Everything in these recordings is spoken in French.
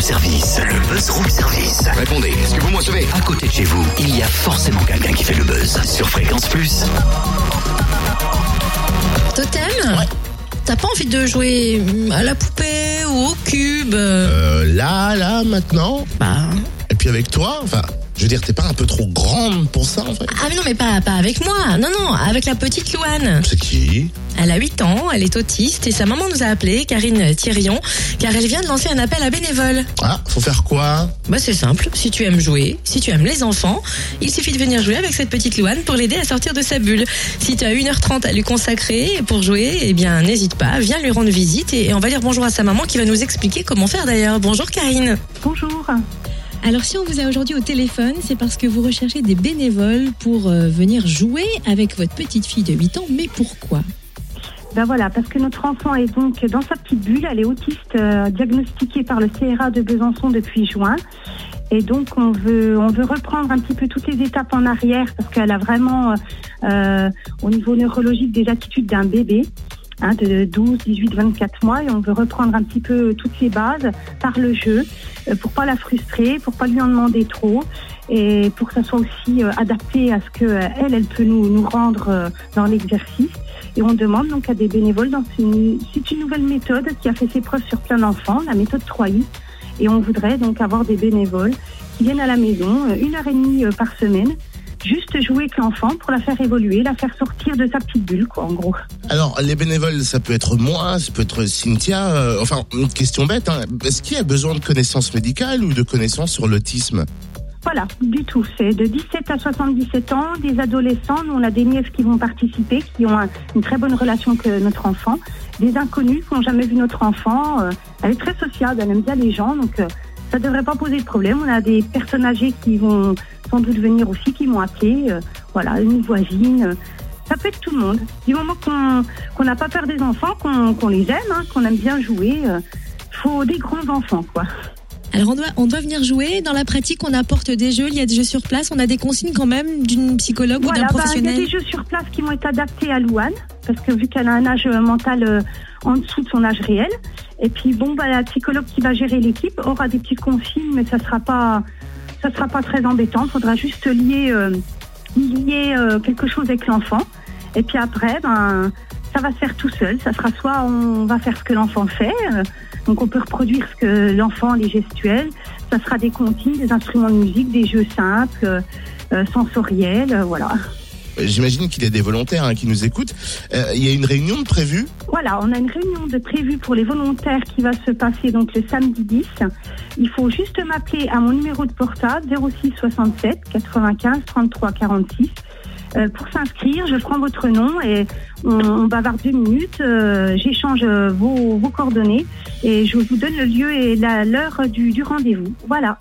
room service. Le buzz room service. Répondez, est-ce que vous me recevez? À côté de chez vous, il y a forcément quelqu'un qui fait le buzz. Sur Fréquence Plus. Totem? T'as pas envie de jouer à la poupée ou au cube? Euh, là, là, maintenant. Bah. Et puis avec toi, enfin, je veux dire, t'es pas un peu trop grande pour ça, en fait Ah mais non mais pas, pas avec moi, non non, avec la petite Louane. C'est qui? Elle a 8 ans, elle est autiste et sa maman nous a appelé, Karine Thirion, car elle vient de lancer un appel à bénévoles. Ah, faut faire quoi? Bah c'est simple, si tu aimes jouer, si tu aimes les enfants, il suffit de venir jouer avec cette petite Louane pour l'aider à sortir de sa bulle. Si tu as 1h30 à lui consacrer pour jouer, eh bien n'hésite pas, viens lui rendre visite et on va dire bonjour à sa maman qui va nous expliquer comment faire d'ailleurs. Bonjour Karine. Bonjour. Alors si on vous a aujourd'hui au téléphone, c'est parce que vous recherchez des bénévoles pour euh, venir jouer avec votre petite fille de 8 ans. Mais pourquoi? Ben voilà, parce que notre enfant est donc dans sa petite bulle, elle est autiste euh, diagnostiquée par le CRA de Besançon depuis juin. Et donc on veut reprendre un petit peu toutes les étapes en arrière parce qu'elle a vraiment euh, au niveau neurologique des attitudes d'un bébé. Hein, de 12, 18, 24 mois et on veut reprendre un petit peu toutes les bases par le jeu euh, pour pas la frustrer, pour pas lui en demander trop et pour que ça soit aussi euh, adapté à ce que euh, elle, elle peut nous, nous rendre dans l'exercice. Et on demande donc à des bénévoles dans une, c'est une nouvelle méthode qui a fait ses preuves sur plein d'enfants, la méthode 3i. Et on voudrait donc avoir des bénévoles qui viennent à la maison une heure et demie par semaine, juste jouer avec l'enfant pour la faire évoluer, la faire sortir de sa petite bulle, quoi, en gros. Alors, les bénévoles, ça peut être moi, ça peut être Cynthia. euh, enfin, une question bête, hein. est-ce qu'il y a besoin de connaissances médicales ou de connaissances sur l'autisme? Voilà, du tout. C'est de 17 à 77 ans, des adolescents. Nous, on a des nièces qui vont participer, qui ont un- une très bonne relation que notre enfant. Des inconnus qui n'ont jamais vu notre enfant. Euh, elle est très sociable, elle aime bien les gens, donc euh, ça ne devrait pas poser de problème. On a des personnes âgées qui vont sans doute venir aussi, qui m'ont appelé. euh, voilà, une voisine. euh, ça peut être tout le monde. Du moment qu'on qu'on n'a pas peur des enfants, qu'on qu'on les aime, hein, qu'on aime bien jouer, il faut des grands enfants, quoi. Alors on doit, on doit venir jouer. Dans la pratique, on apporte des jeux, il y a des jeux sur place. On a des consignes quand même d'une psychologue ou d'un bah, il y a professionnel. des jeux sur place qui vont être adaptés à Louane, parce que vu qu'elle a un âge euh, mental euh, en dessous de son âge réel. Et puis bon, bah, la psychologue qui va gérer l'équipe aura des petites consignes, mais ça sera pas, ça sera pas très embêtant. Il faudra juste lier, euh, lier euh, quelque chose avec l'enfant. Et puis après, ben, ça va se faire tout seul. Ça sera soit on va faire ce que l'enfant fait, euh, donc on peut reproduire ce que l'enfant, les gestuels. Ça sera des comptines, des instruments de musique, des jeux simples, euh, euh, sensoriels, euh, voilà. J'imagine qu'il y a des volontaires hein, qui nous écoutent. Euh, Il y a une réunion de prévue Voilà, on a une réunion de prévue pour les volontaires qui va se passer donc le samedi 10. Il faut juste m'appeler à mon numéro de portable 06 67 95 33 46. Euh, pour s'inscrire, je prends votre nom et on, on bavarde deux minutes. euh, J'échange euh, vos, coordonnées et je vous donne le lieu et l'heure du rendez-vous. Voilà.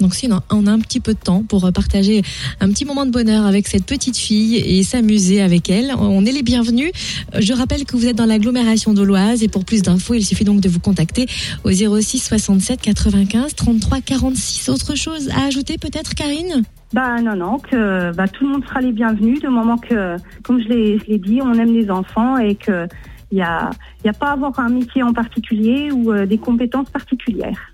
Donc si on a, un petit peu de temps pour euh, partager un petit moment de bonheur avec cette petite fille et s'amuser avec elle, on est les bienvenus. Je rappelle que vous êtes dans l'agglomération d'Auloise et pour plus d'infos, il suffit donc de vous contacter au 06 67 95 33 46. Autre chose à ajouter peut-être, Karine? Bah non, non, que bah, tout le monde sera les bienvenus du moment que, comme je l'ai dit, on aime les enfants et que il y a, y a pas à avoir un métier en particulier ou euh, des compétences particulières.